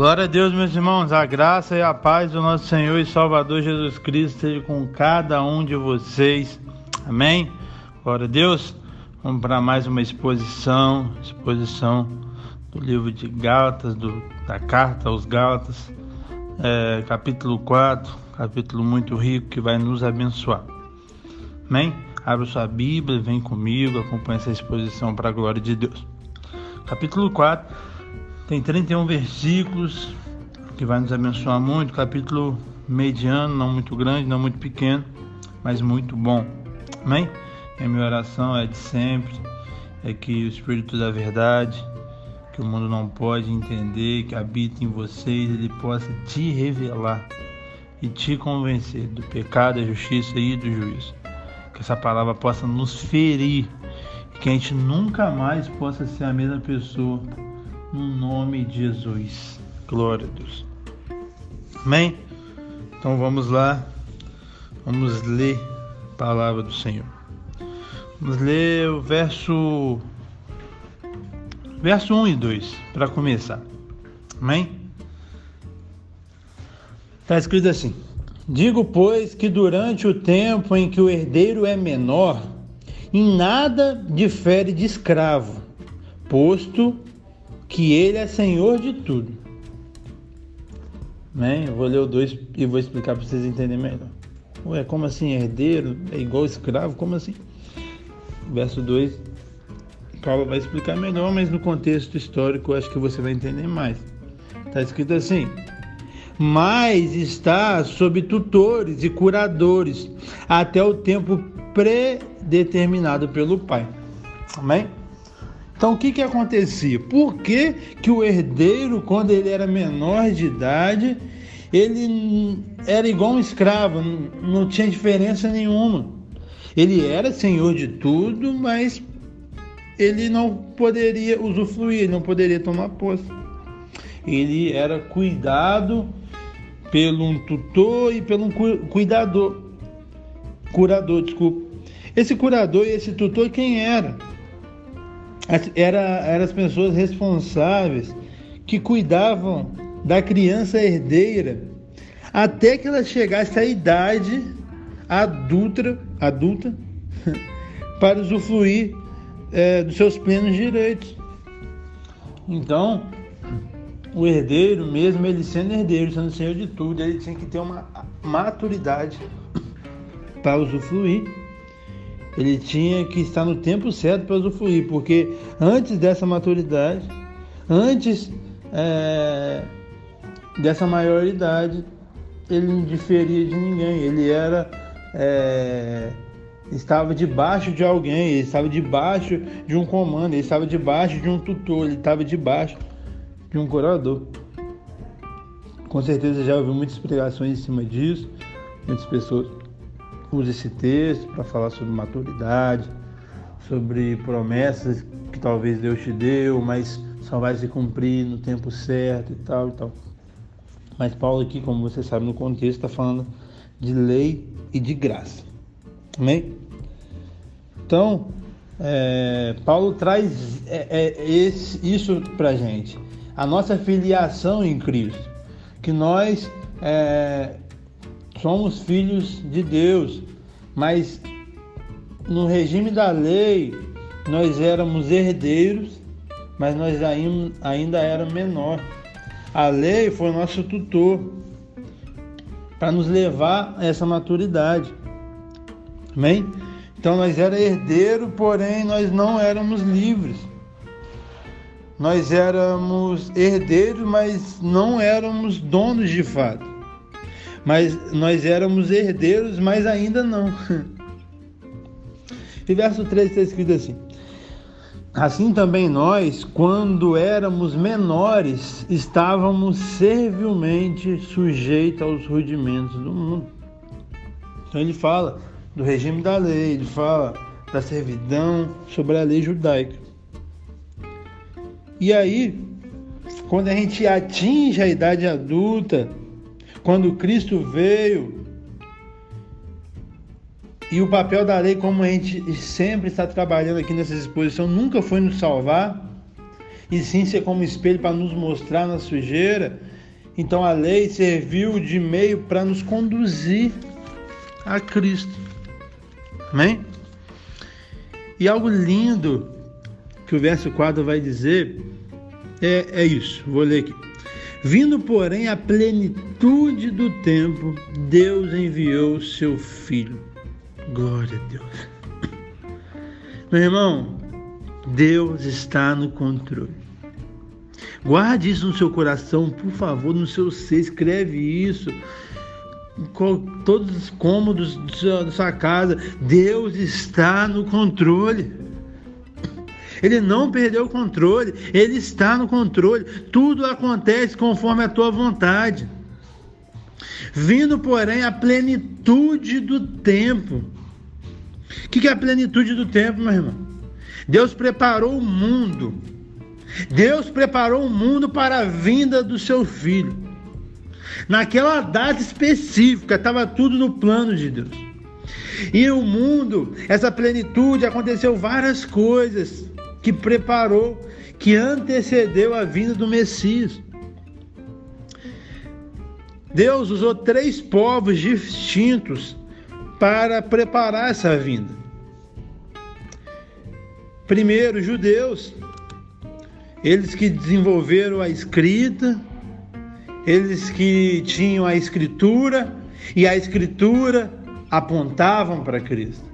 Glória a Deus, meus irmãos. A graça e a paz do nosso Senhor e Salvador Jesus Cristo esteja com cada um de vocês. Amém? Glória a Deus. Vamos para mais uma exposição, exposição do livro de Gálatas, do, da carta aos Gálatas, é, capítulo 4, capítulo muito rico que vai nos abençoar. Amém? Abra sua Bíblia, vem comigo, acompanhe essa exposição para a glória de Deus. Capítulo 4 tem 31 versículos que vai nos abençoar muito. Capítulo mediano, não muito grande, não muito pequeno, mas muito bom. Amém? E a minha oração é de sempre, é que o Espírito da Verdade, que o mundo não pode entender, que habita em vocês, ele possa te revelar e te convencer do pecado, da justiça e do juízo. Que essa palavra possa nos ferir e que a gente nunca mais possa ser a mesma pessoa no nome de Jesus. Glória a Deus. Amém? Então vamos lá, vamos ler a palavra do Senhor. Vamos ler o verso, verso 1 e 2 para começar. Amém? Está escrito assim: Digo, pois, que durante o tempo em que o herdeiro é menor, em nada difere de escravo, posto que ele é senhor de tudo. Né? Eu vou ler o 2 e vou explicar para vocês entenderem melhor. Ué, como assim herdeiro? É igual escravo? Como assim? Verso 2, Paulo vai explicar melhor, mas no contexto histórico eu acho que você vai entender mais. Está escrito assim: Mas está sob tutores e curadores até o tempo predeterminado pelo Pai. Amém? Então o que, que acontecia? Por que, que o herdeiro, quando ele era menor de idade, ele era igual um escravo, não tinha diferença nenhuma. Ele era senhor de tudo, mas ele não poderia usufruir, não poderia tomar posse. Ele era cuidado pelo um tutor e pelo um cuidador, curador, desculpa. Esse curador e esse tutor quem era? Era, eram as pessoas responsáveis que cuidavam da criança herdeira até que ela chegasse à idade adulta, adulta para usufruir é, dos seus plenos direitos. Então, o herdeiro, mesmo ele sendo herdeiro, sendo senhor de tudo, ele tinha que ter uma maturidade para usufruir ele tinha que estar no tempo certo para usufruir, porque antes dessa maturidade, antes é, dessa maioridade, ele não diferia de ninguém, ele era é, estava debaixo de alguém, ele estava debaixo de um comando, ele estava debaixo de um tutor, ele estava debaixo de um curador. Com certeza já ouviu muitas pregações em cima disso, muitas pessoas usa esse texto para falar sobre maturidade, sobre promessas que talvez Deus te deu, mas só vai se cumprir no tempo certo e tal e tal. Mas Paulo aqui, como você sabe no contexto, está falando de lei e de graça. Amém? Então, é, Paulo traz é, é, esse, isso para gente. A nossa filiação em Cristo. Que nós é, somos filhos de Deus, mas no regime da lei nós éramos herdeiros, mas nós ainda éramos menor. A lei foi nosso tutor para nos levar a essa maturidade. Amém? Então nós era herdeiro, porém nós não éramos livres. Nós éramos herdeiros, mas não éramos donos de fato mas nós éramos herdeiros, mas ainda não. E verso 3 está escrito assim: Assim também nós, quando éramos menores, estávamos servilmente sujeitos aos rudimentos do mundo. Então ele fala do regime da lei, ele fala da servidão sobre a lei judaica. E aí, quando a gente atinge a idade adulta, quando Cristo veio, e o papel da lei, como a gente sempre está trabalhando aqui nessa exposição, nunca foi nos salvar. e sim ser como espelho para nos mostrar na sujeira. Então a lei serviu de meio para nos conduzir a Cristo. Amém? E algo lindo que o verso 4 vai dizer é, é isso. Vou ler aqui. Vindo, porém, a plenitude do tempo, Deus enviou seu filho. Glória a Deus. Meu irmão, Deus está no controle. Guarde isso no seu coração, por favor, no seu ser, escreve isso. Todos os cômodos da sua casa, Deus está no controle. Ele não perdeu o controle, ele está no controle. Tudo acontece conforme a tua vontade. Vindo, porém, a plenitude do tempo. O que é a plenitude do tempo, meu irmão? Deus preparou o mundo. Deus preparou o mundo para a vinda do seu filho. Naquela data específica, estava tudo no plano de Deus. E o mundo, essa plenitude, aconteceu várias coisas que preparou, que antecedeu a vinda do Messias. Deus usou três povos distintos para preparar essa vinda. Primeiro, judeus, eles que desenvolveram a escrita, eles que tinham a escritura e a escritura apontavam para Cristo.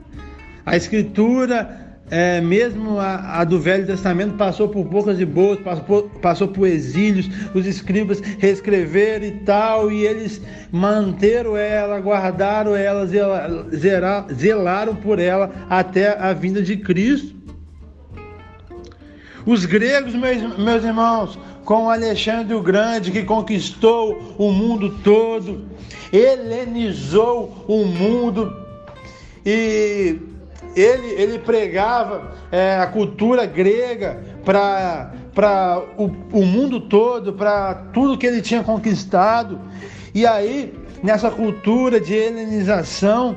A escritura é, mesmo a, a, do Velho Testamento passou por bocas e boas, passou, passou por exílios, os escribas reescreveram e tal, e eles manteram ela, guardaram ela, zelaram, zelaram por ela até a vinda de Cristo. Os gregos, meus, meus irmãos, com Alexandre o Grande, que conquistou o mundo todo, helenizou o mundo e ele, ele pregava é, a cultura grega para o, o mundo todo, para tudo que ele tinha conquistado. E aí, nessa cultura de helenização,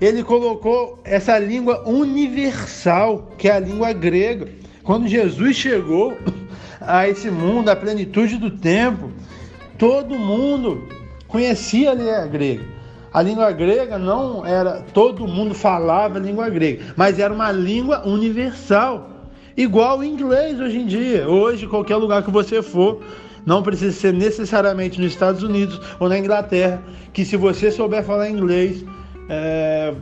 ele colocou essa língua universal, que é a língua grega. Quando Jesus chegou a esse mundo, a plenitude do tempo, todo mundo conhecia a língua grega. A língua grega não era todo mundo falava a língua grega, mas era uma língua universal, igual o inglês hoje em dia. Hoje, qualquer lugar que você for, não precisa ser necessariamente nos Estados Unidos ou na Inglaterra, que se você souber falar inglês, é,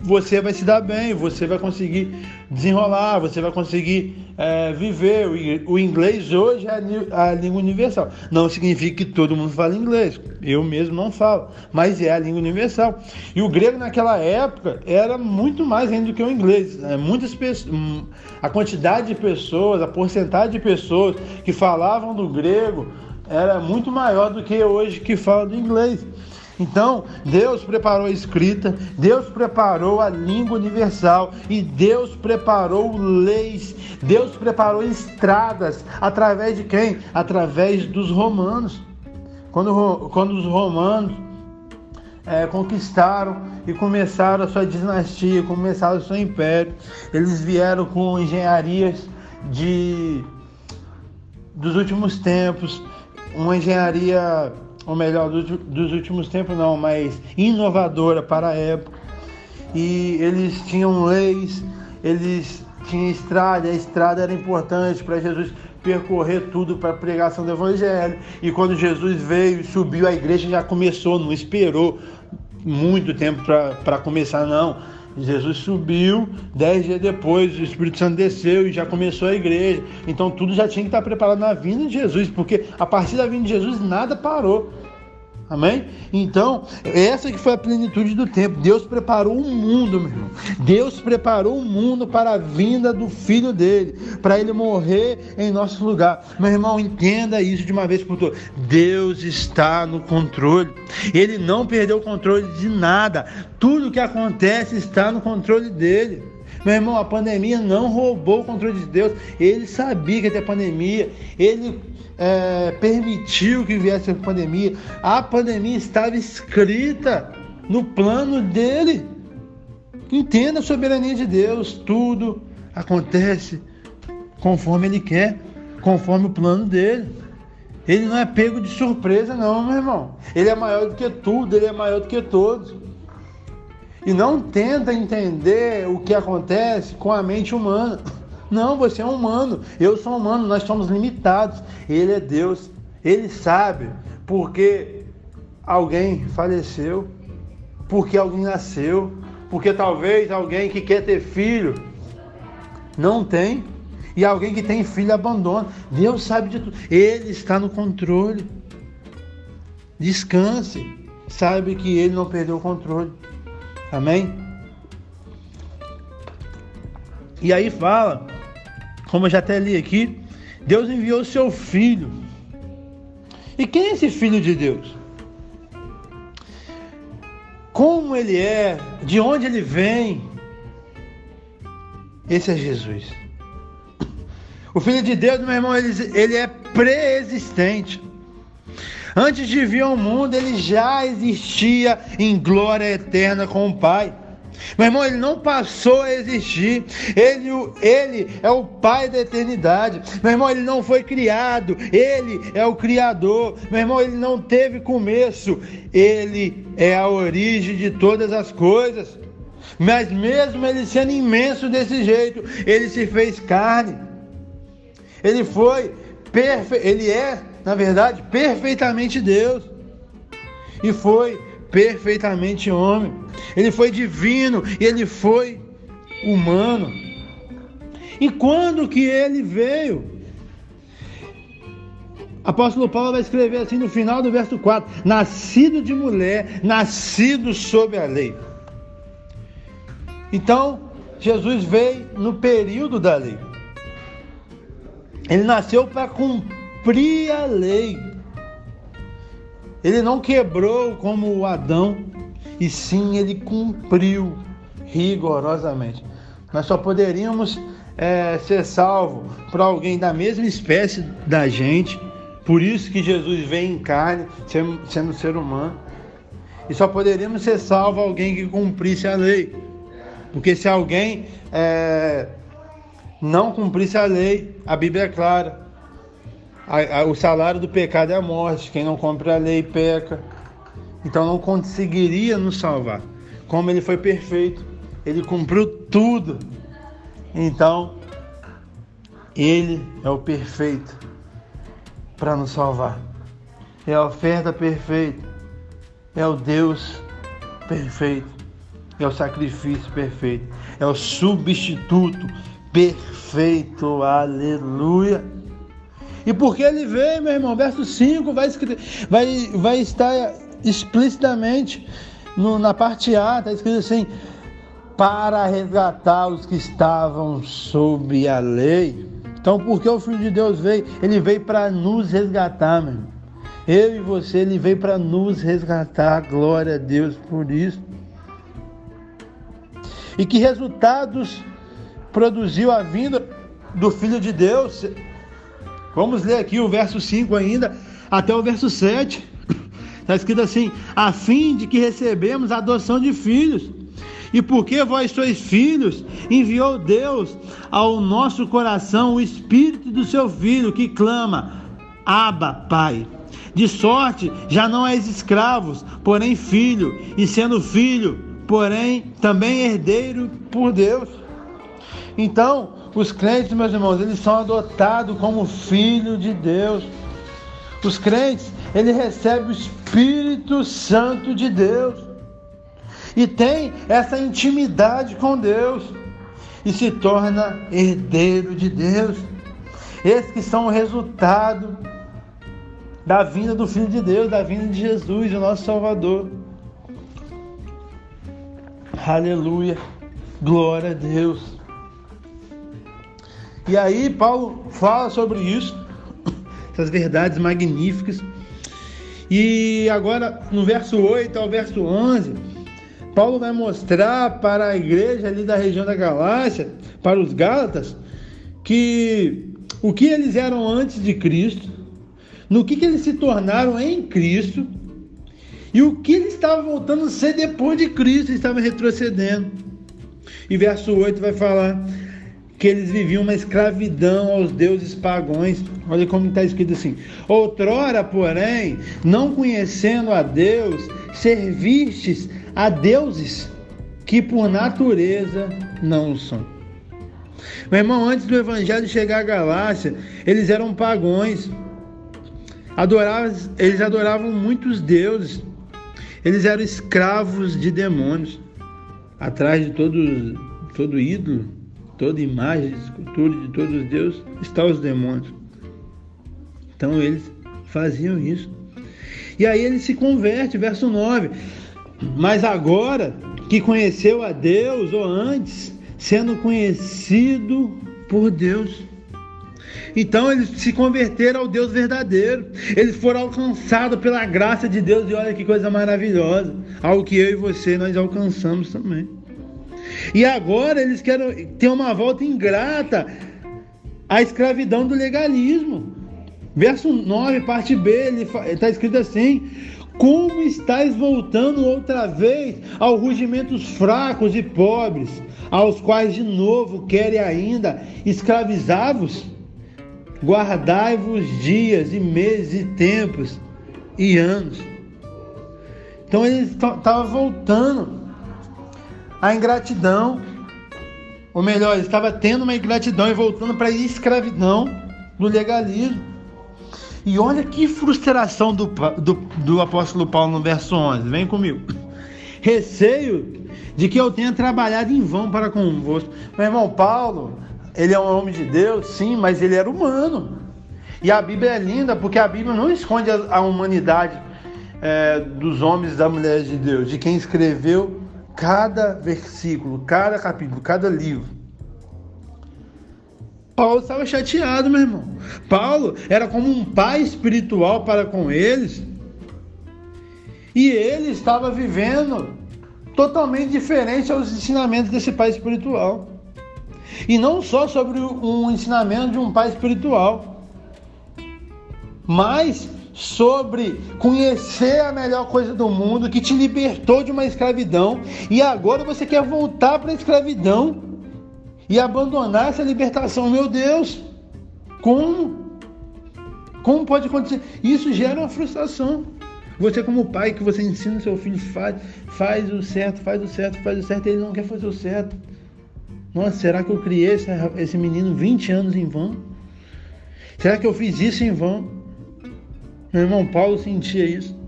você vai se dar bem, você vai conseguir desenrolar, você vai conseguir é, viver. O inglês hoje é a língua universal. Não significa que todo mundo fala inglês. Eu mesmo não falo, mas é a língua universal. E o grego naquela época era muito mais ainda do que o inglês. É, muitas pessoas, hum, a quantidade de pessoas, a porcentagem de pessoas que falavam do grego era muito maior do que hoje que fala do inglês. Então, Deus preparou a escrita, Deus preparou a língua universal e Deus preparou leis, Deus preparou estradas através de quem? Através dos romanos. Quando, quando os romanos é, conquistaram e começaram a sua dinastia, começaram o seu império, eles vieram com engenharias de dos últimos tempos, uma engenharia ou melhor, dos últimos tempos não, mas inovadora para a época. E eles tinham leis, eles tinham estrada, a estrada era importante para Jesus percorrer tudo para a pregação do Evangelho. E quando Jesus veio subiu, a igreja já começou, não esperou muito tempo para começar, não. Jesus subiu, dez dias depois o Espírito Santo desceu e já começou a igreja. Então tudo já tinha que estar preparado na vinda de Jesus, porque a partir da vinda de Jesus nada parou. Amém? Então, essa que foi a plenitude do tempo. Deus preparou o mundo, meu irmão. Deus preparou o mundo para a vinda do filho dele, para ele morrer em nosso lugar. Meu irmão, entenda isso de uma vez por todas. Deus está no controle. Ele não perdeu o controle de nada. Tudo que acontece está no controle dele. Meu irmão, a pandemia não roubou o controle de Deus. Ele sabia que ia ter pandemia. Ele é, permitiu que viesse a pandemia. A pandemia estava escrita no plano dele. Entenda a soberania de Deus. Tudo acontece conforme ele quer. conforme o plano dele. Ele não é pego de surpresa, não, meu irmão. Ele é maior do que tudo, ele é maior do que todos. E não tenta entender o que acontece com a mente humana. Não, você é humano, eu sou humano, nós somos limitados. Ele é Deus, ele sabe porque alguém faleceu, porque alguém nasceu, porque talvez alguém que quer ter filho não tem, e alguém que tem filho abandona. Deus sabe de tudo, Ele está no controle. Descanse, sabe que Ele não perdeu o controle. Amém? E aí fala, como eu já até li aqui, Deus enviou seu filho. E quem é esse filho de Deus? Como ele é? De onde ele vem? Esse é Jesus. O Filho de Deus, meu irmão, ele, ele é pré-existente. Antes de vir ao mundo, ele já existia em glória eterna com o Pai. Meu irmão, ele não passou a existir. Ele, ele é o Pai da eternidade. Meu irmão, ele não foi criado. Ele é o Criador. Meu irmão, ele não teve começo. Ele é a origem de todas as coisas. Mas mesmo ele sendo imenso desse jeito, ele se fez carne. Ele foi perfeito, ele é, na verdade, perfeitamente Deus. E foi perfeitamente homem. Ele foi divino e ele foi humano. E quando que ele veio? Apóstolo Paulo vai escrever assim no final do verso 4: Nascido de mulher, nascido sob a lei. Então, Jesus veio no período da lei. Ele nasceu para cumprir a lei. Ele não quebrou como o Adão, e sim ele cumpriu rigorosamente. Nós só poderíamos é, ser salvo por alguém da mesma espécie da gente, por isso que Jesus veio em carne, sendo, ser humano. E só poderíamos ser salvo alguém que cumprisse a lei. Porque se alguém é, não cumprisse a lei, a Bíblia é clara. A, a, o salário do pecado é a morte. Quem não cumpre a lei peca. Então não conseguiria nos salvar. Como ele foi perfeito, ele cumpriu tudo. Então, ele é o perfeito para nos salvar. É a oferta perfeita. É o Deus perfeito é o sacrifício perfeito, é o substituto perfeito, aleluia. E porque ele veio, meu irmão, verso 5 vai, vai, vai estar explicitamente no, na parte A, está escrito assim: para resgatar os que estavam sob a lei. Então, porque o Filho de Deus veio? Ele veio para nos resgatar, meu irmão. Eu e você, ele veio para nos resgatar. Glória a Deus por isso. E que resultados produziu a vinda do Filho de Deus? Vamos ler aqui o verso 5 ainda, até o verso 7. Está escrito assim: a fim de que recebemos a adoção de filhos. E porque vós sois filhos, enviou Deus ao nosso coração o Espírito do seu Filho, que clama: Abba, Pai. De sorte, já não és escravos, porém filho, e sendo filho, porém também herdeiro por Deus. Então, os crentes, meus irmãos, eles são adotados como filho de Deus. Os crentes, ele recebe o Espírito Santo de Deus e tem essa intimidade com Deus e se torna herdeiro de Deus. Esses que são o resultado da vinda do Filho de Deus, da vinda de Jesus, o nosso Salvador. Aleluia. Glória a Deus. E aí Paulo fala sobre isso, essas verdades magníficas. E agora no verso 8 ao verso 11, Paulo vai mostrar para a igreja ali da região da Galácia, para os Gálatas, que o que eles eram antes de Cristo, no que, que eles se tornaram em Cristo e o que ele estava voltando a ser depois de Cristo, ele estava retrocedendo. E verso 8 vai falar que eles viviam uma escravidão aos deuses pagões. Olha como está escrito assim: Outrora, porém, não conhecendo a Deus, servistes a deuses que por natureza não são. Meu irmão, antes do evangelho chegar à Galácia, eles eram pagões. Adoravam, eles adoravam muitos deuses. Eles eram escravos de demônios. Atrás de todo, todo ídolo, toda imagem, escultura de todos os deuses, estão os demônios. Então eles faziam isso. E aí ele se converte, verso 9. Mas agora que conheceu a Deus, ou antes, sendo conhecido por Deus. Então eles se converteram ao Deus verdadeiro. Eles foram alcançados pela graça de Deus. E olha que coisa maravilhosa. Algo que eu e você nós alcançamos também. E agora eles querem ter uma volta ingrata à escravidão do legalismo. Verso 9, parte B, ele está escrito assim: como estáis voltando outra vez aos rugimentos fracos e pobres, aos quais de novo querem ainda escravizar-vos? Guardai-vos dias e meses e tempos e anos. Então ele estava voltando à ingratidão, ou melhor, ele estava tendo uma ingratidão e voltando para a escravidão do legalismo. E olha que frustração do, do, do apóstolo Paulo no verso 11. Vem comigo. Receio de que eu tenha trabalhado em vão para convosco. Meu irmão Paulo, ele é um homem de Deus, sim, mas ele era humano. E a Bíblia é linda porque a Bíblia não esconde a, a humanidade é, dos homens e das mulheres de Deus, de quem escreveu cada versículo, cada capítulo, cada livro. Paulo estava chateado, meu irmão. Paulo era como um pai espiritual para com eles. E ele estava vivendo totalmente diferente aos ensinamentos desse pai espiritual. E não só sobre um ensinamento de um pai espiritual, mas sobre conhecer a melhor coisa do mundo que te libertou de uma escravidão e agora você quer voltar para a escravidão e abandonar essa libertação. Meu Deus, como? Como pode acontecer? Isso gera uma frustração. Você como pai que você ensina seu filho faz, faz o certo, faz o certo, faz o certo, ele não quer fazer o certo. Nossa, será que eu criei esse, esse menino 20 anos em vão? Será que eu fiz isso em vão? Meu irmão Paulo sentia isso.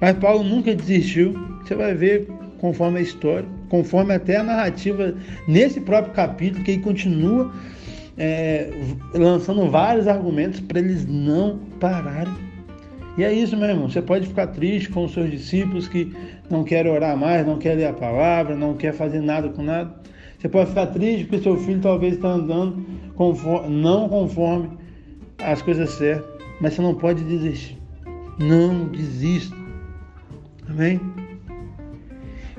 Mas Paulo nunca desistiu. Você vai ver conforme a história, conforme até a narrativa nesse próprio capítulo, que ele continua é, lançando vários argumentos para eles não pararem. E é isso, meu irmão. Você pode ficar triste com os seus discípulos que não querem orar mais, não querem ler a palavra, não quer fazer nada com nada. Você pode ficar triste porque seu filho talvez está andando conforme, não conforme as coisas certas, mas você não pode desistir. Não desista. Amém?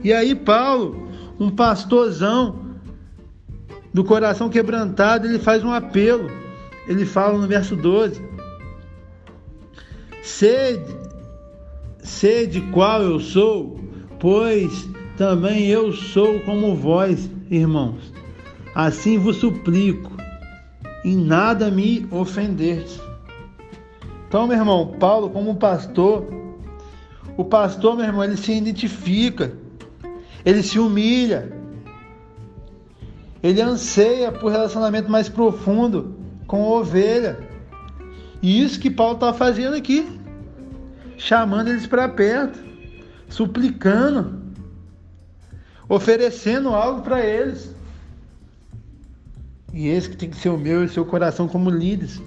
E aí, Paulo, um pastorzão do coração quebrantado, ele faz um apelo. Ele fala no verso 12: Sede, sede qual eu sou, pois também eu sou como vós, irmãos. Assim vos suplico, em nada me ofenderdes. Então, meu irmão, Paulo, como pastor, o pastor, meu irmão, ele se identifica ele se humilha. Ele anseia por relacionamento mais profundo com a ovelha. E isso que Paulo está fazendo aqui. Chamando eles para perto, suplicando, oferecendo algo para eles. E esse que tem que ser o meu e o seu coração como líderes.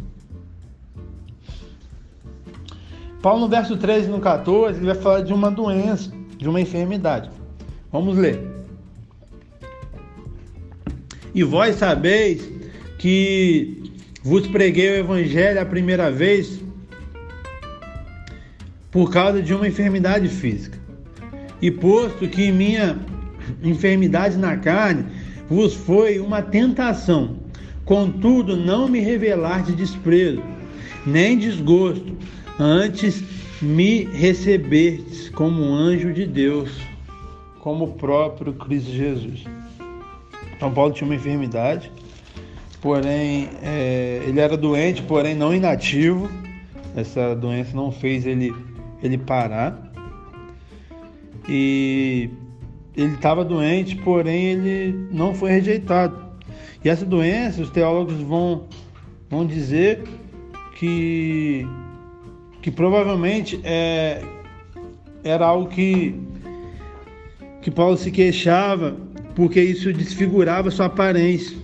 Paulo no verso 13 e no 14, ele vai falar de uma doença, de uma enfermidade. Vamos ler. E vós sabeis que vos preguei o evangelho a primeira vez por causa de uma enfermidade física. E posto que minha enfermidade na carne vos foi uma tentação, contudo não me revelar de desprezo, nem desgosto, antes me receberdes como anjo de Deus como o próprio Cristo Jesus. Então Paulo tinha uma enfermidade porém é, ele era doente, porém não inativo. Essa doença não fez ele, ele parar. E ele estava doente, porém ele não foi rejeitado. E essa doença, os teólogos vão, vão dizer que, que provavelmente é, era algo que, que Paulo se queixava, porque isso desfigurava sua aparência.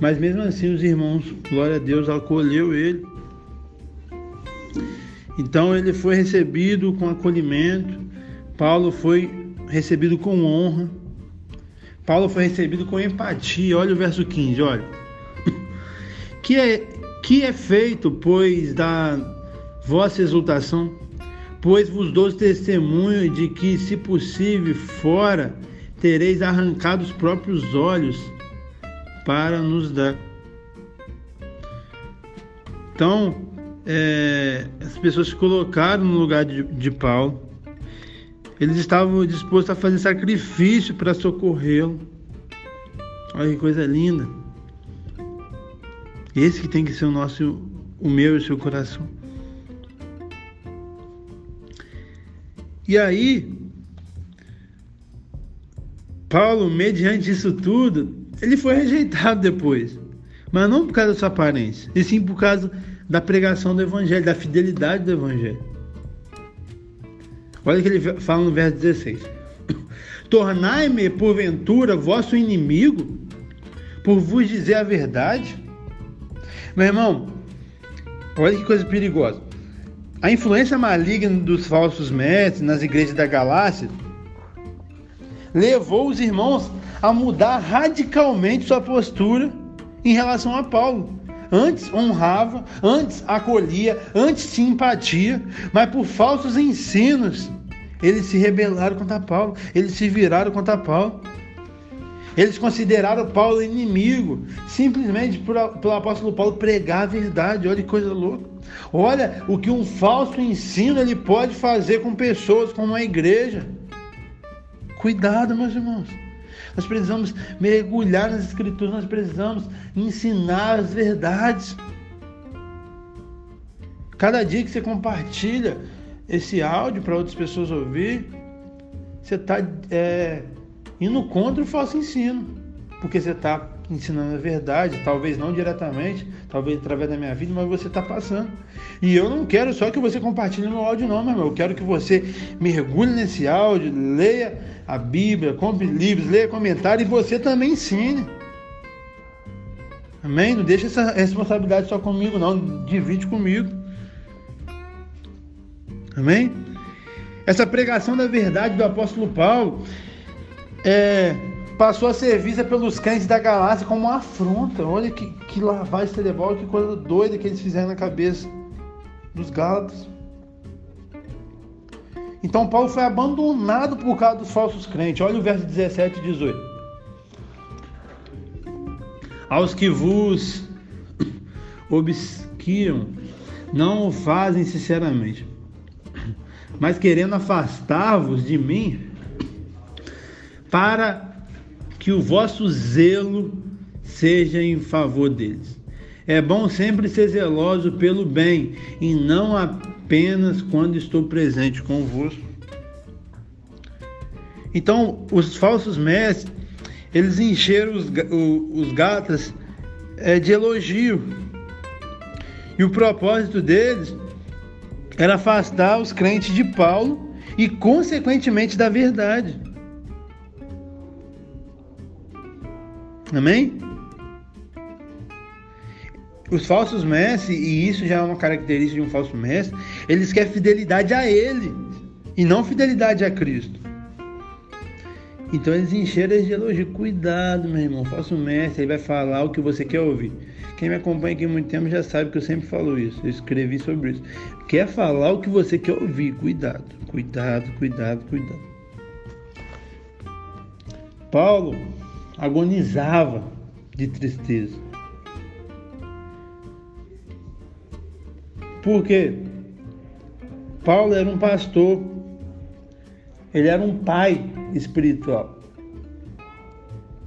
Mas mesmo assim, os irmãos, glória a Deus, acolheu ele. Então ele foi recebido com acolhimento. Paulo foi recebido com honra. Paulo foi recebido com empatia. Olha o verso 15, olha. Que é, que é feito, pois, da vossa exultação? Pois vos dou testemunho de que, se possível, fora tereis arrancado os próprios olhos para nos dar. Então, é, as pessoas se colocaram no lugar de, de Paulo. Eles estavam dispostos a fazer sacrifício para socorrê-lo. Olha que coisa linda. Esse que tem que ser o nosso, o meu e o seu coração. E aí, Paulo, mediante isso tudo, ele foi rejeitado depois. Mas não por causa da sua aparência, e sim por causa da pregação do Evangelho, da fidelidade do Evangelho. Olha o que ele fala no verso 16: Tornai-me, porventura, vosso inimigo, por vos dizer a verdade. Meu irmão, olha que coisa perigosa. A influência maligna dos falsos mestres nas igrejas da Galácia levou os irmãos a mudar radicalmente sua postura em relação a Paulo. Antes honrava, antes acolhia, antes simpatia, mas por falsos ensinos, eles se rebelaram contra Paulo, eles se viraram contra Paulo. Eles consideraram Paulo inimigo, simplesmente por, pelo apóstolo Paulo pregar a verdade. Olha que coisa louca. Olha o que um falso ensino ele pode fazer com pessoas, como a igreja. Cuidado, meus irmãos. Nós precisamos mergulhar nas escrituras, nós precisamos ensinar as verdades. Cada dia que você compartilha esse áudio para outras pessoas ouvir, você está é, indo contra o falso ensino, porque você está ensinando a verdade, talvez não diretamente, talvez através da minha vida, mas você está passando. E eu não quero só que você compartilhe no áudio, não, meu irmão. Eu quero que você mergulhe nesse áudio, leia a Bíblia, compre livros, leia comentários e você também ensine. Amém? Não deixa essa responsabilidade só comigo, não. Divide comigo. Amém? Essa pregação da verdade do apóstolo Paulo é, passou a ser vista pelos crentes da Galácia como uma afronta. Olha que, que lavagem cerebral, que coisa doida que eles fizeram na cabeça dos Gálatas. Então Paulo foi abandonado por causa dos falsos crentes. Olha o verso 17 e 18. Aos que vos obsquiam, não o fazem sinceramente, mas querendo afastar-vos de mim, para que o vosso zelo seja em favor deles. É bom sempre ser zeloso pelo bem e não apenas quando estou presente convosco. Então, os falsos mestres, eles encheram os, os gatas é, de elogio. E o propósito deles era afastar os crentes de Paulo e, consequentemente, da verdade. Amém? Os falsos mestres, e isso já é uma característica de um falso mestre, eles querem fidelidade a ele e não fidelidade a Cristo. Então eles encheram de elogio. Cuidado, meu irmão, falso mestre, ele vai falar o que você quer ouvir. Quem me acompanha aqui há muito tempo já sabe que eu sempre falo isso. Eu escrevi sobre isso. Quer falar o que você quer ouvir. Cuidado, cuidado, cuidado, cuidado. Paulo agonizava de tristeza. Porque Paulo era um pastor, ele era um pai espiritual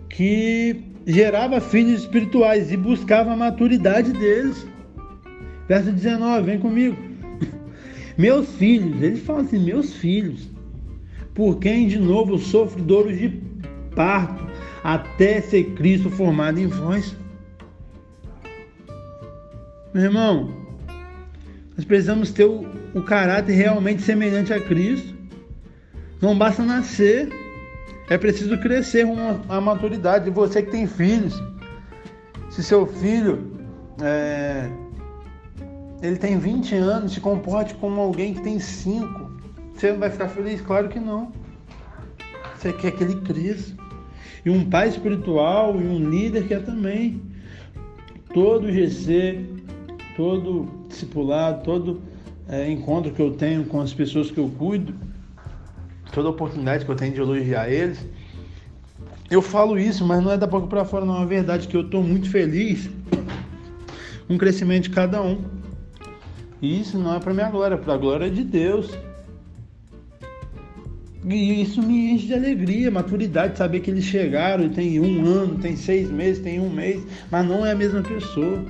que gerava filhos espirituais e buscava a maturidade deles. Verso 19, vem comigo. Meus filhos, ele fala assim: meus filhos, por quem de novo sofre dores de parto, até ser Cristo formado em vós. Meu irmão, nós precisamos ter o, o caráter realmente semelhante a Cristo. Não basta nascer, é preciso crescer uma, a maturidade. Você que tem filhos, se seu filho é, ele tem 20 anos, se comporte como alguém que tem 5, você vai ficar feliz? Claro que não. Você quer que ele cresça. E um pai espiritual e um líder quer também. Todo GC, todo discipulado, todo é, encontro que eu tenho com as pessoas que eu cuido, toda oportunidade que eu tenho de elogiar eles, eu falo isso, mas não é da boca para fora, não. É verdade que eu estou muito feliz com o crescimento de cada um. E isso não é para minha glória, é para a glória de Deus. E isso me enche de alegria, maturidade, saber que eles chegaram, tem um ano, tem seis meses, tem um mês, mas não é a mesma pessoa.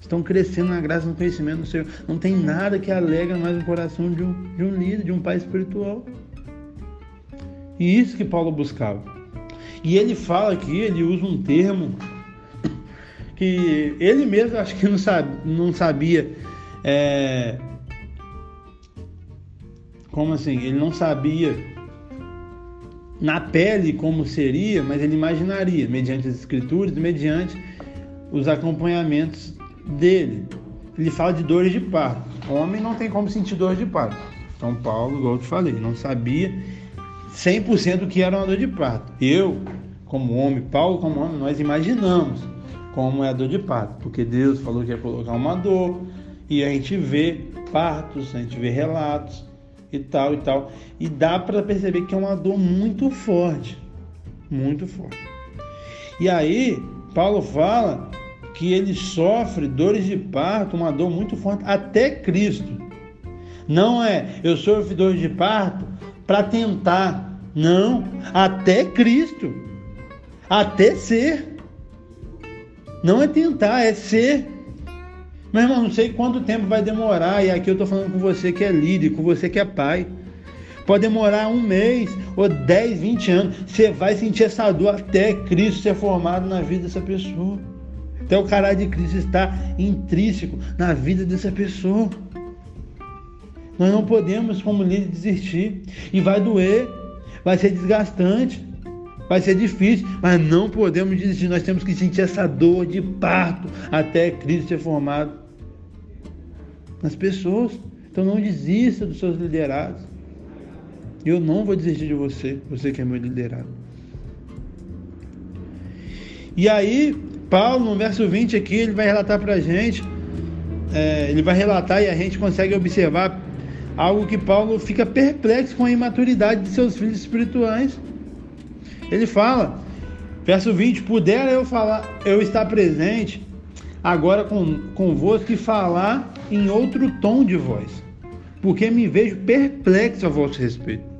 Estão crescendo na graça no conhecimento do Senhor. Não tem nada que alegra mais o coração de um, de um líder, de um pai espiritual. E isso que Paulo buscava. E ele fala aqui, ele usa um termo que ele mesmo acho que não, sabe, não sabia. É, como assim? Ele não sabia na pele como seria, mas ele imaginaria, mediante as escrituras, mediante os acompanhamentos dele. Ele fala de dores de parto. O homem não tem como sentir dor de parto. Então Paulo, igual eu te falei, não sabia 100% do que era uma dor de parto. Eu, como homem, Paulo como homem, nós imaginamos como é a dor de parto, porque Deus falou que ia colocar uma dor e a gente vê partos, a gente vê relatos e tal e tal. E dá para perceber que é uma dor muito forte, muito forte. E aí, Paulo fala que ele sofre dores de parto, uma dor muito forte até Cristo. Não é eu sofro dores de parto para tentar, não, até Cristo. Até ser. Não é tentar, é ser. Meu irmão, não sei quanto tempo vai demorar, e aqui eu estou falando com você que é líder, com você que é pai. Pode demorar um mês, ou 10, 20 anos. Você vai sentir essa dor até Cristo ser formado na vida dessa pessoa. Até o caráter de Cristo está intrínseco na vida dessa pessoa. Nós não podemos, como líder, desistir. E vai doer, vai ser desgastante, vai ser difícil, mas não podemos desistir. Nós temos que sentir essa dor de parto até Cristo ser formado nas pessoas. Então não desista dos seus liderados. Eu não vou desistir de você, você que é meu liderado. E aí, Paulo, no verso 20 aqui, ele vai relatar para a gente, é, ele vai relatar e a gente consegue observar algo que Paulo fica perplexo com a imaturidade de seus filhos espirituais. Ele fala, verso 20: Pudera eu falar, eu estar presente agora com, convosco e falar em outro tom de voz, porque me vejo perplexo a vosso respeito.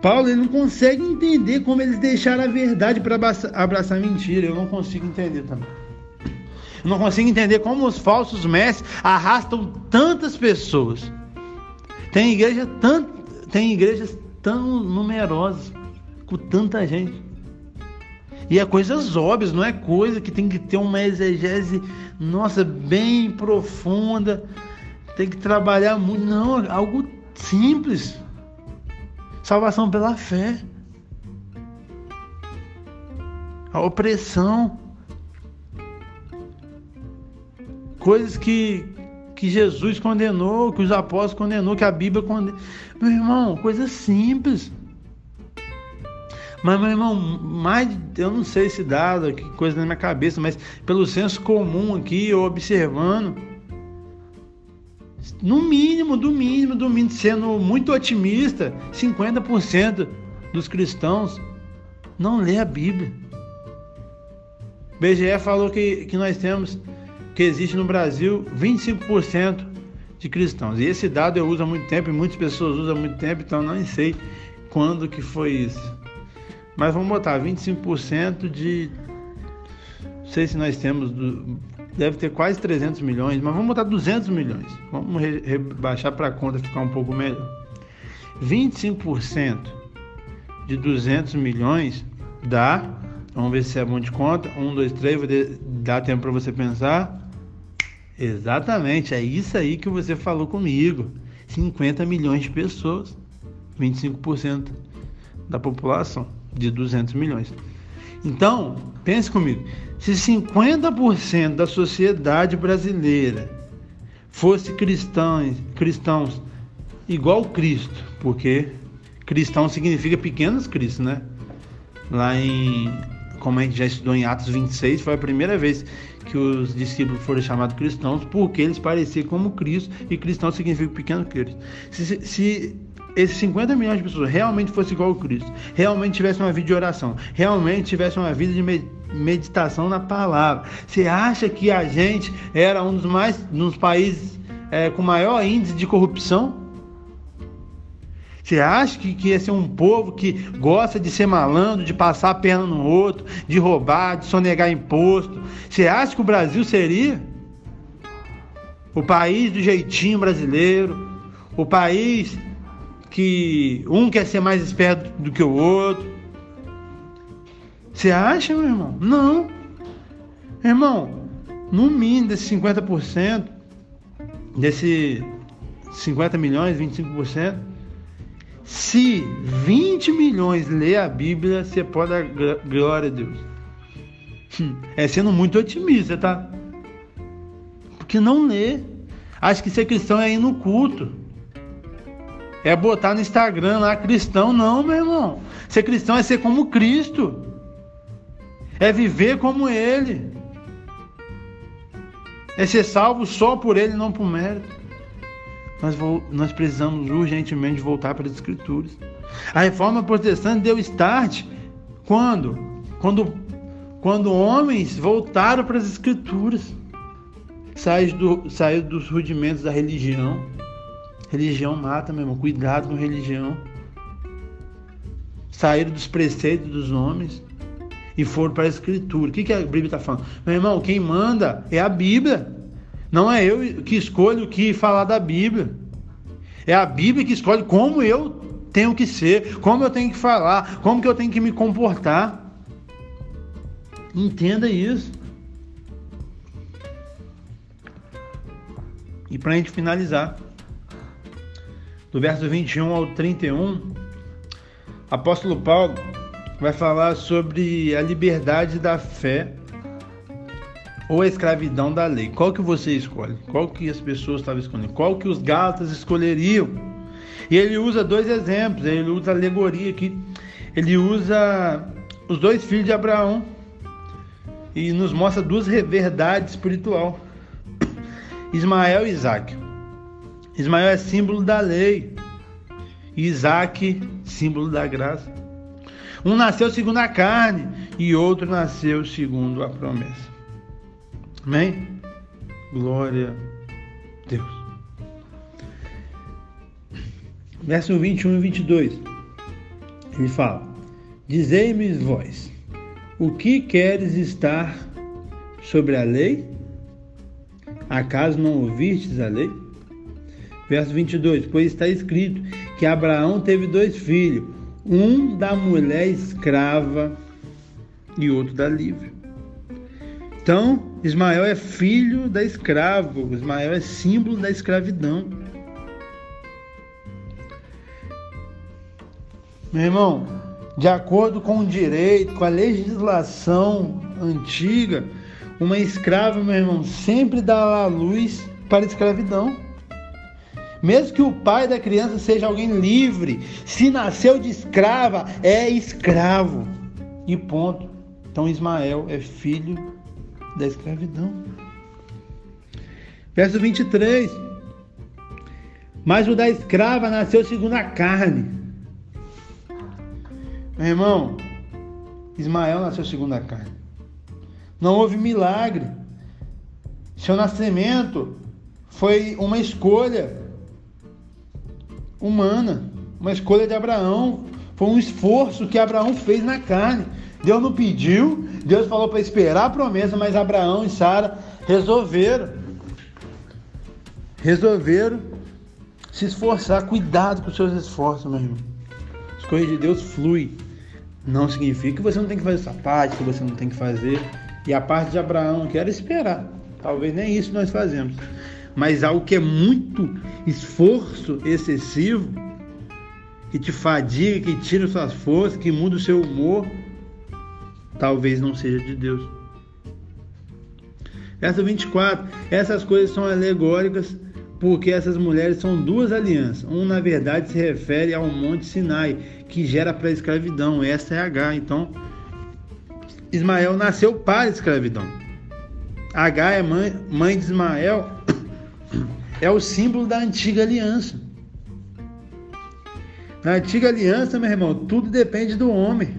Paulo ele não consegue entender como eles deixaram a verdade para abraçar, mentira. Eu não consigo entender também. Eu não consigo entender como os falsos mestres arrastam tantas pessoas. Tem, igreja tant, tem igrejas tão numerosas, com tanta gente. E é coisas óbvias, não é coisa que tem que ter uma exegese, nossa, bem profunda, tem que trabalhar muito. Não, algo simples. Salvação pela fé. A opressão. Coisas que, que Jesus condenou, que os apóstolos condenou, que a Bíblia condenou. Meu irmão, coisas simples. Mas, meu irmão, mais eu não sei se dado, que coisa na minha cabeça, mas pelo senso comum aqui, eu observando, no mínimo, do mínimo, do mínimo, sendo muito otimista, 50% dos cristãos não lê a Bíblia. O BGE falou que, que nós temos, que existe no Brasil 25% de cristãos. E esse dado eu uso há muito tempo e muitas pessoas usam há muito tempo, então não sei quando que foi isso. Mas vamos botar 25% de. Não sei se nós temos. Do... Deve ter quase 300 milhões, mas vamos botar 200 milhões. Vamos rebaixar para a conta ficar um pouco melhor. 25% de 200 milhões dá. Vamos ver se é bom de conta. 1, 2, 3, vou dar tempo para você pensar. Exatamente, é isso aí que você falou comigo. 50 milhões de pessoas. 25% da população de 200 milhões. Então, pense comigo, se 50% da sociedade brasileira fosse cristãos, cristãos igual Cristo, porque cristão significa pequenos cristos, né? Lá em, como a gente já estudou em Atos 26, foi a primeira vez que os discípulos foram chamados cristãos, porque eles pareciam como Cristo, e cristão significa pequeno Cristo. Se, se esses 50 milhões de pessoas realmente fossem igual ao Cristo, realmente tivessem uma vida de oração, realmente tivessem uma vida de meditação na palavra, você acha que a gente era um dos mais, dos países é, com maior índice de corrupção? Você acha que, que ia ser um povo que gosta de ser malandro, de passar a perna no outro, de roubar, de sonegar imposto? Você acha que o Brasil seria o país do jeitinho brasileiro, o país que um quer ser mais esperto do que o outro. Você acha, meu irmão? Não. Irmão, no mínimo desses 50%, desse 50 milhões, 25%, se 20 milhões lê a Bíblia, você pode dar glória a Deus. Hum, é sendo muito otimista, tá? Porque não lê. Acho que ser cristão é ir no culto. É botar no Instagram lá cristão, não, meu irmão. Ser cristão é ser como Cristo. É viver como Ele. É ser salvo só por Ele, não por mérito. Nós, nós precisamos urgentemente voltar para as Escrituras. A reforma protestante deu start quando? Quando, quando homens voltaram para as Escrituras. Saiu, do, saiu dos rudimentos da religião Religião mata, meu irmão. Cuidado com religião. Saíram dos preceitos dos homens e foram para a Escritura. O que, que a Bíblia está falando? Meu irmão, quem manda é a Bíblia. Não é eu que escolho o que falar da Bíblia. É a Bíblia que escolhe como eu tenho que ser, como eu tenho que falar, como que eu tenho que me comportar. Entenda isso. E para a gente finalizar, do verso 21 ao 31, apóstolo Paulo vai falar sobre a liberdade da fé ou a escravidão da lei. Qual que você escolhe? Qual que as pessoas estavam escolhendo? Qual que os gálatas escolheriam? E ele usa dois exemplos, ele usa alegoria aqui. Ele usa os dois filhos de Abraão e nos mostra duas verdades espiritual. Ismael e Isaac. Ismael é símbolo da lei. Isaac, símbolo da graça. Um nasceu segundo a carne e outro nasceu segundo a promessa. Amém? Glória a Deus. Verso 21 e 22. Ele fala: Dizei-me vós, o que queres estar sobre a lei? Acaso não ouvistes a lei? Verso 22: Pois está escrito que Abraão teve dois filhos, um da mulher escrava e outro da livre. Então, Ismael é filho da escrava, Ismael é símbolo da escravidão. Meu irmão, de acordo com o direito, com a legislação antiga, uma escrava, meu irmão, sempre dá a luz para a escravidão. Mesmo que o pai da criança seja alguém livre, se nasceu de escrava, é escravo. E ponto. Então Ismael é filho da escravidão. Verso 23. Mas o da escrava nasceu segundo a carne. Meu irmão, Ismael nasceu segundo a carne. Não houve milagre. Seu nascimento foi uma escolha humana, uma escolha de Abraão. Foi um esforço que Abraão fez na carne. Deus não pediu, Deus falou para esperar a promessa, mas Abraão e Sara resolveram. Resolveram se esforçar. Cuidado com os seus esforços, meu irmão. As coisas de Deus fluem. Não significa que você não tem que fazer essa parte, que você não tem que fazer. E a parte de Abraão, que era esperar. Talvez nem isso nós fazemos. Mas algo que é muito esforço excessivo, que te fadiga, que tira suas forças, que muda o seu humor, talvez não seja de Deus. Verso 24: Essas coisas são alegóricas porque essas mulheres são duas alianças. Um, na verdade, se refere ao Monte Sinai, que gera para a escravidão. Essa é H. Então, Ismael nasceu para a escravidão. H é mãe, mãe de Ismael, é o símbolo da antiga aliança. Na antiga aliança, meu irmão, tudo depende do homem.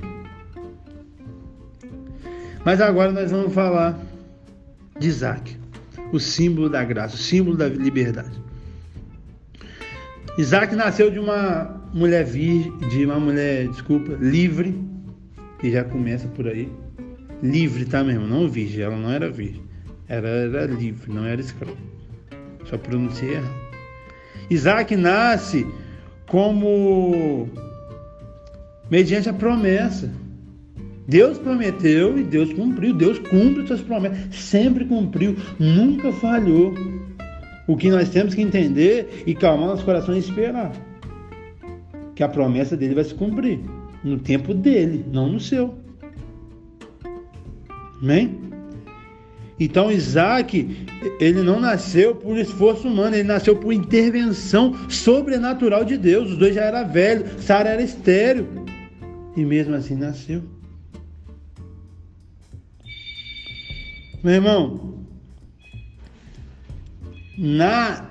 Mas agora nós vamos falar de Isaac, o símbolo da graça, o símbolo da liberdade. Isaac nasceu de uma mulher virgem, de uma mulher, desculpa, livre, que já começa por aí. Livre, tá mesmo? Não virgem, ela não era virgem. Era, era livre, não era escravo. Só pronunciei errado. Isaac nasce como mediante a promessa. Deus prometeu e Deus cumpriu. Deus cumpre suas promessas. Sempre cumpriu. Nunca falhou. O que nós temos que entender e calmar nosso coração e esperar. Que a promessa dele vai se cumprir. No tempo dele, não no seu. Amém? Então Isaac, ele não nasceu por esforço humano, ele nasceu por intervenção sobrenatural de Deus. Os dois já eram velhos, Sara era estéreo. E mesmo assim nasceu. Meu irmão, na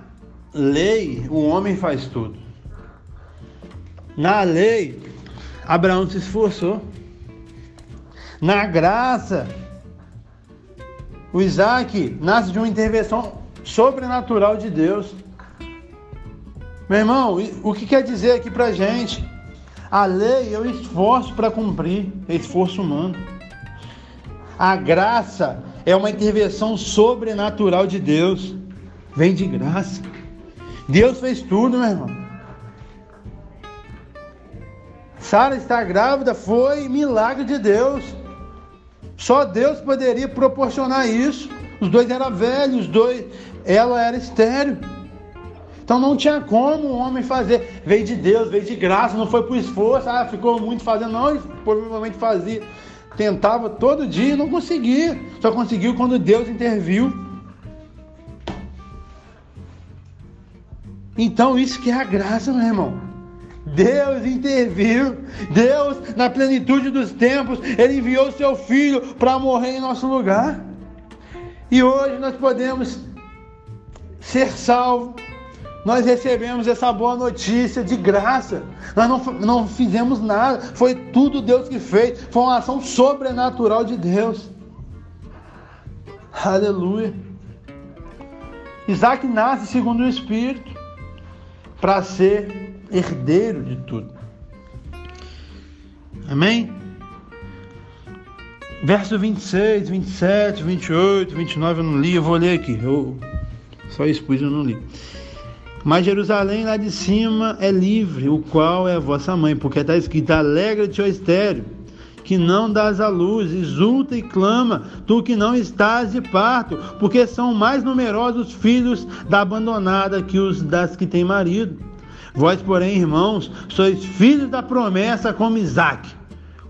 lei o homem faz tudo. Na lei, Abraão se esforçou. Na graça, o Isaac nasce de uma intervenção sobrenatural de Deus. Meu irmão, o que quer dizer aqui pra gente? A lei é o esforço para cumprir, é esforço humano. A graça é uma intervenção sobrenatural de Deus. Vem de graça. Deus fez tudo, meu irmão. Sara está grávida, foi milagre de Deus. Só Deus poderia proporcionar isso. Os dois eram velhos, os dois, ela era estéreo. Então não tinha como o homem fazer. Veio de Deus, veio de graça, não foi por esforço, ah, ficou muito fazendo, não, provavelmente fazia. Tentava todo dia e não conseguia. Só conseguiu quando Deus interviu. Então isso que é a graça, meu irmão. Deus interviu, Deus, na plenitude dos tempos, Ele enviou seu Filho para morrer em nosso lugar. E hoje nós podemos ser salvos. Nós recebemos essa boa notícia de graça. Nós não, não fizemos nada, foi tudo Deus que fez. Foi uma ação sobrenatural de Deus. Aleluia. Isaac nasce segundo o Espírito para ser herdeiro de tudo. Amém? Verso 26, 27, 28, 29 eu não li, eu vou ler aqui. Eu só expus, eu não li. Mas Jerusalém lá de cima é livre, o qual é a vossa mãe, porque está escrito: Alegra-te, ó estéreo, que não dás a luz, exulta e clama, tu que não estás de parto, porque são mais numerosos os filhos da abandonada que os das que têm marido. Vós, porém, irmãos, sois filhos da promessa como Isaac.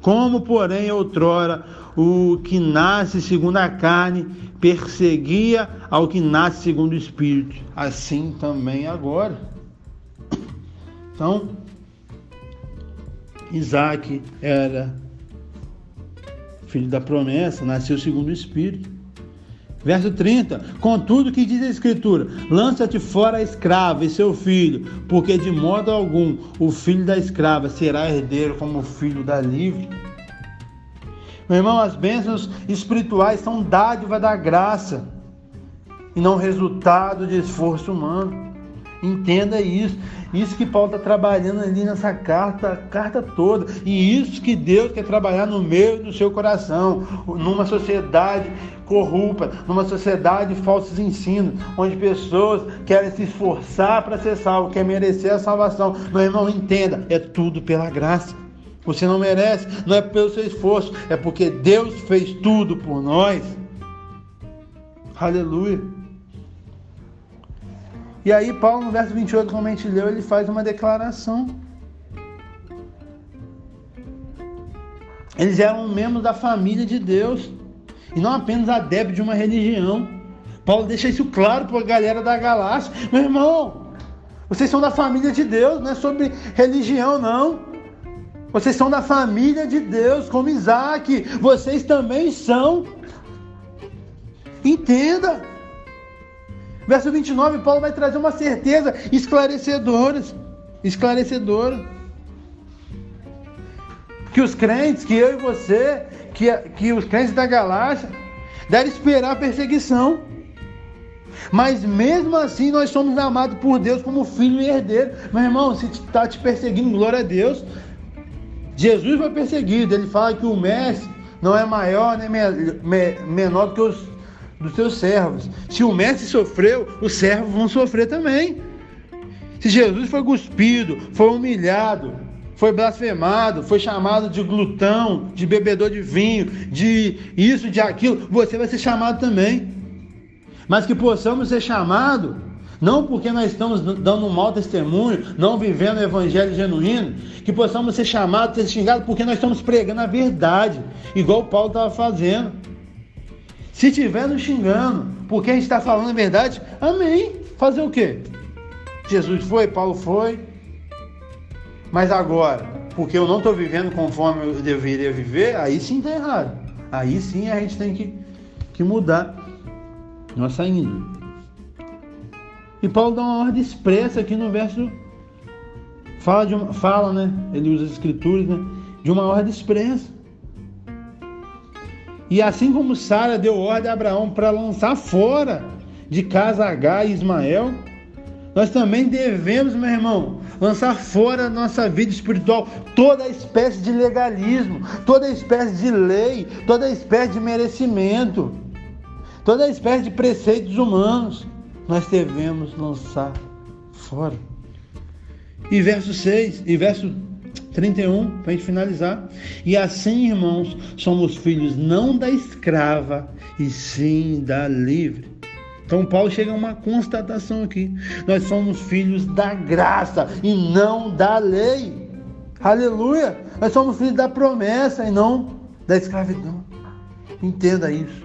Como, porém, outrora o que nasce segundo a carne perseguia ao que nasce segundo o Espírito, assim também agora. Então, Isaac era filho da promessa, nasceu segundo o Espírito. Verso 30: Contudo, que diz a Escritura: Lança-te fora a escrava e seu filho, porque de modo algum o filho da escrava será herdeiro como o filho da livre. Meu irmão, as bênçãos espirituais são dádiva da graça e não resultado de esforço humano. Entenda isso. Isso que Paulo está trabalhando ali nessa carta, carta toda. E isso que Deus quer trabalhar no meio do seu coração. Numa sociedade corrupta, numa sociedade de falsos ensinos, onde pessoas querem se esforçar para ser salvo, querem merecer a salvação. Meu irmão, entenda, é tudo pela graça. Você não merece, não é pelo seu esforço, é porque Deus fez tudo por nós. Aleluia. E aí, Paulo, no verso 28, como a gente leu, ele faz uma declaração. Eles eram membros da família de Deus e não apenas adeptos de uma religião. Paulo deixa isso claro para a galera da Galácia. Meu irmão, vocês são da família de Deus, não é sobre religião, não. Vocês são da família de Deus, como Isaac. Vocês também são. Entenda. Verso 29, Paulo vai trazer uma certeza esclarecedora. Esclarecedora. Que os crentes, que eu e você, que, que os crentes da Galácia, devem esperar a perseguição. Mas mesmo assim nós somos amados por Deus como filho e herdeiro. Meu irmão, se está te perseguindo, glória a Deus. Jesus foi perseguido. Ele fala que o mestre não é maior nem menor do que os dos seus servos. Se o mestre sofreu, os servos vão sofrer também. Se Jesus foi cuspido, foi humilhado, foi blasfemado, foi chamado de glutão, de bebedor de vinho, de isso, de aquilo, você vai ser chamado também. Mas que possamos ser chamados, não porque nós estamos dando um mau testemunho, não vivendo o evangelho genuíno, que possamos ser chamados, ser xingados, porque nós estamos pregando a verdade, igual Paulo estava fazendo. Se estiver nos xingando, porque a gente está falando a verdade, amém. Fazer o quê? Jesus foi, Paulo foi. Mas agora, porque eu não estou vivendo conforme eu deveria viver, aí sim está errado. Aí sim a gente tem que, que mudar nossa índole. E Paulo dá uma ordem expressa aqui no verso. Fala, de uma, fala né? Ele usa as escrituras, né? De uma ordem expressa. E assim como Sara deu ordem a Abraão para lançar fora de casa H e Ismael, nós também devemos, meu irmão, lançar fora da nossa vida espiritual toda espécie de legalismo, toda espécie de lei, toda espécie de merecimento, toda espécie de preceitos humanos. Nós devemos lançar fora. E verso 6, e verso 31, para a gente finalizar. E assim, irmãos, somos filhos não da escrava, e sim da livre. Então Paulo chega a uma constatação aqui. Nós somos filhos da graça e não da lei. Aleluia! Nós somos filhos da promessa e não da escravidão. Entenda isso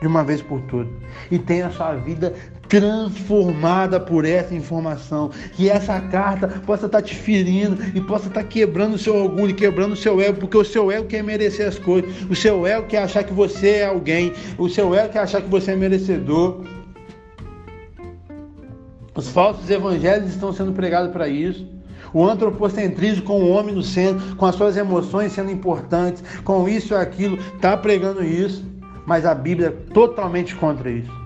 de uma vez por todas. E tenha a sua vida transformada por essa informação. Que essa carta possa estar te ferindo e possa estar quebrando o seu orgulho, quebrando o seu ego, porque o seu ego quer merecer as coisas. O seu ego quer achar que você é alguém. O seu ego quer achar que você é merecedor. Os falsos evangelhos estão sendo pregados para isso. O antropocentrismo com o homem no centro, com as suas emoções sendo importantes, com isso e aquilo, está pregando isso. Mas a Bíblia é totalmente contra isso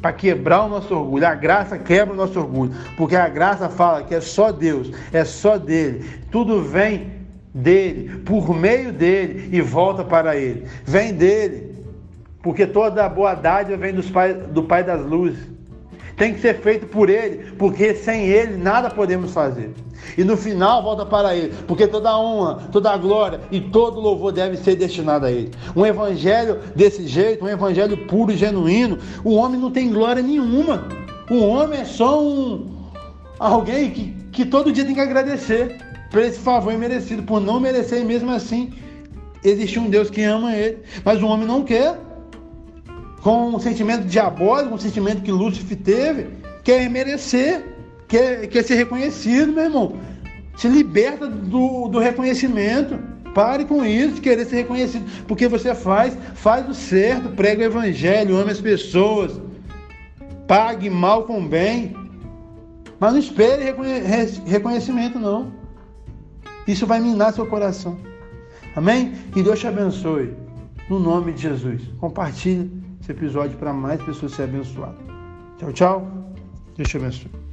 para quebrar o nosso orgulho. A graça quebra o nosso orgulho, porque a graça fala que é só Deus, é só dele. Tudo vem dele, por meio dele e volta para ele. Vem dele, porque toda a boa dádiva vem dos pai, do Pai das Luzes tem que ser feito por Ele, porque sem Ele nada podemos fazer. E no final volta para Ele, porque toda honra, toda glória e todo louvor deve ser destinado a Ele. Um evangelho desse jeito, um evangelho puro e genuíno, o homem não tem glória nenhuma. O homem é só um alguém que, que todo dia tem que agradecer por esse favor imerecido, por não merecer e mesmo assim existe um Deus que ama ele, mas o homem não quer com um sentimento diabólico, um sentimento que Lúcifer teve, quer merecer, quer, quer ser reconhecido, meu irmão. Se liberta do, do reconhecimento. Pare com isso, querer ser reconhecido. Porque você faz, faz o certo, prega o evangelho, ame as pessoas, pague mal com bem. Mas não espere reconhecimento, não. Isso vai minar seu coração. Amém? Que Deus te abençoe. No nome de Jesus. Compartilhe esse episódio para mais pessoas serem abençoadas. Tchau, tchau. Deus te abençoe.